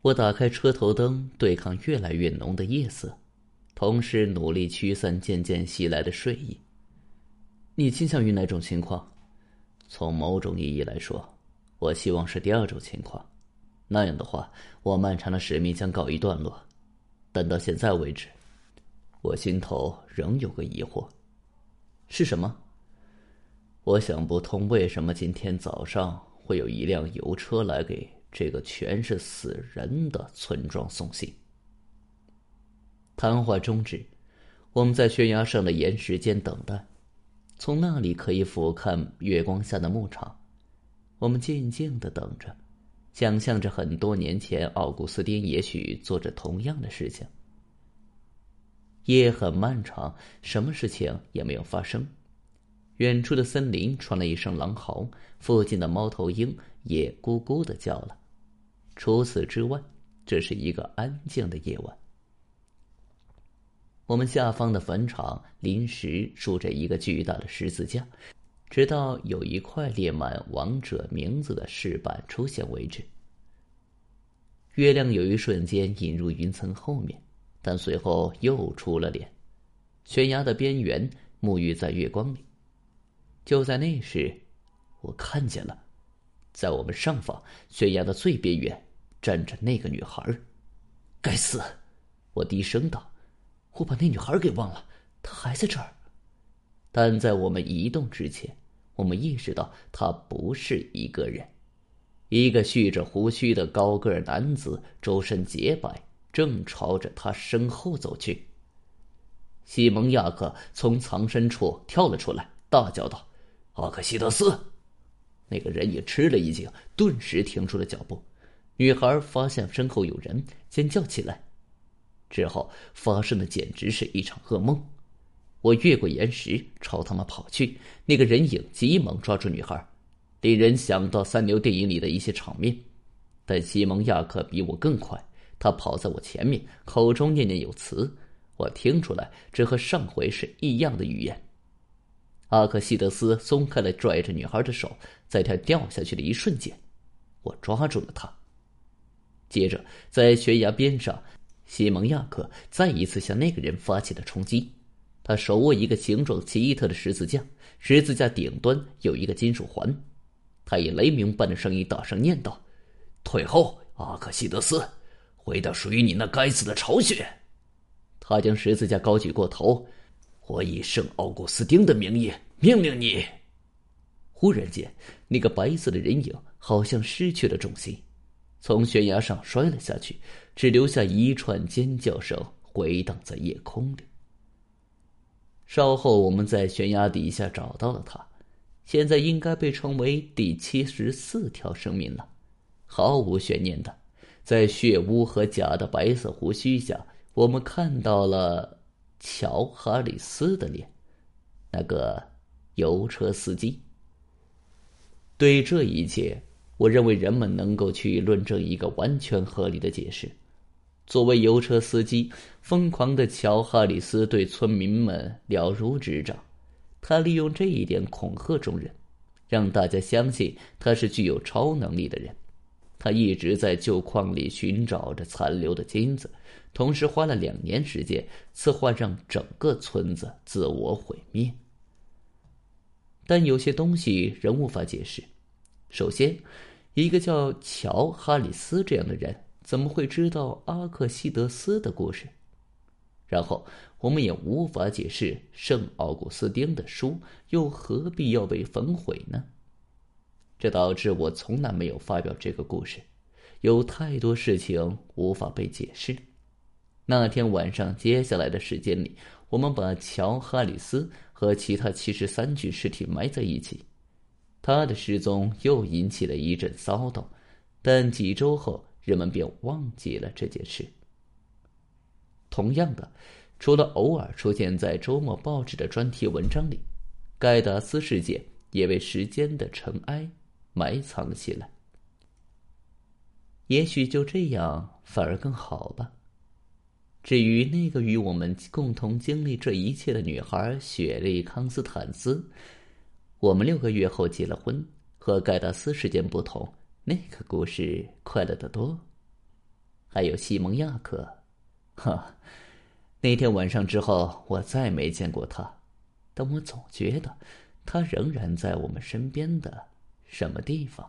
我打开车头灯，对抗越来越浓的夜色，同时努力驱散渐渐袭来的睡意。你倾向于哪种情况？从某种意义来说，我希望是第二种情况。那样的话，我漫长的使命将告一段落。但到现在为止，我心头仍有个疑惑：是什么？我想不通，为什么今天早上会有一辆油车来给？这个全是死人的村庄送信。谈话终止，我们在悬崖上的岩石间等待，从那里可以俯瞰月光下的牧场。我们静静的等着，想象着很多年前奥古斯丁也许做着同样的事情。夜很漫长，什么事情也没有发生。远处的森林传来一声狼嚎，附近的猫头鹰也咕咕的叫了。除此之外，这是一个安静的夜晚。我们下方的坟场临时竖着一个巨大的十字架，直到有一块列满亡者名字的石板出现为止。月亮有一瞬间隐入云层后面，但随后又出了脸，悬崖的边缘沐浴在月光里。就在那时，我看见了，在我们上方悬崖的最边缘。站着那个女孩该死！我低声道：“我把那女孩给忘了，她还在这儿。”但在我们移动之前，我们意识到她不是一个人。一个蓄着胡须的高个男子，周身洁白，正朝着他身后走去。西蒙·亚克从藏身处跳了出来，大叫道：“阿克西德斯！”那个人也吃了一惊，顿时停住了脚步。女孩发现身后有人，尖叫起来。之后发生的简直是一场噩梦。我越过岩石，朝他们跑去。那个人影急忙抓住女孩，令人想到三流电影里的一些场面。但西蒙·亚克比我更快，他跑在我前面，口中念念有词。我听出来，这和上回是一样的语言。阿克西德斯松开了拽着女孩的手，在她掉下去的一瞬间，我抓住了她。接着，在悬崖边上，西蒙亚克再一次向那个人发起了冲击。他手握一个形状奇特的十字架，十字架顶端有一个金属环。他以雷鸣般的声音大声念道：“退后，阿克西德斯，回到属于你那该死的巢穴！”他将十字架高举过头，我以圣奥古斯丁的名义命令你。忽然间，那个白色的人影好像失去了重心。从悬崖上摔了下去，只留下一串尖叫声回荡在夜空里。稍后，我们在悬崖底下找到了他，现在应该被称为第七十四条生命了。毫无悬念的，在血污和假的白色胡须下，我们看到了乔·哈里斯的脸，那个油车司机。对这一切。我认为人们能够去论证一个完全合理的解释。作为油车司机，疯狂的乔·哈里斯对村民们了如指掌。他利用这一点恐吓众人，让大家相信他是具有超能力的人。他一直在旧矿里寻找着残留的金子，同时花了两年时间策划让整个村子自我毁灭。但有些东西仍无法解释。首先，一个叫乔·哈里斯这样的人怎么会知道阿克西德斯的故事？然后，我们也无法解释圣奥古斯丁的书又何必要被焚毁呢？这导致我从来没有发表这个故事。有太多事情无法被解释。那天晚上，接下来的时间里，我们把乔·哈里斯和其他七十三具尸体埋在一起。他的失踪又引起了一阵骚动，但几周后人们便忘记了这件事。同样的，除了偶尔出现在周末报纸的专题文章里，盖达斯事件也被时间的尘埃埋藏了起来。也许就这样反而更好吧。至于那个与我们共同经历这一切的女孩雪莉·康斯坦斯。我们六个月后结了婚，和盖达斯事件不同，那个故事快乐得多。还有西蒙亚克。哈，那天晚上之后，我再没见过他，但我总觉得他仍然在我们身边的什么地方。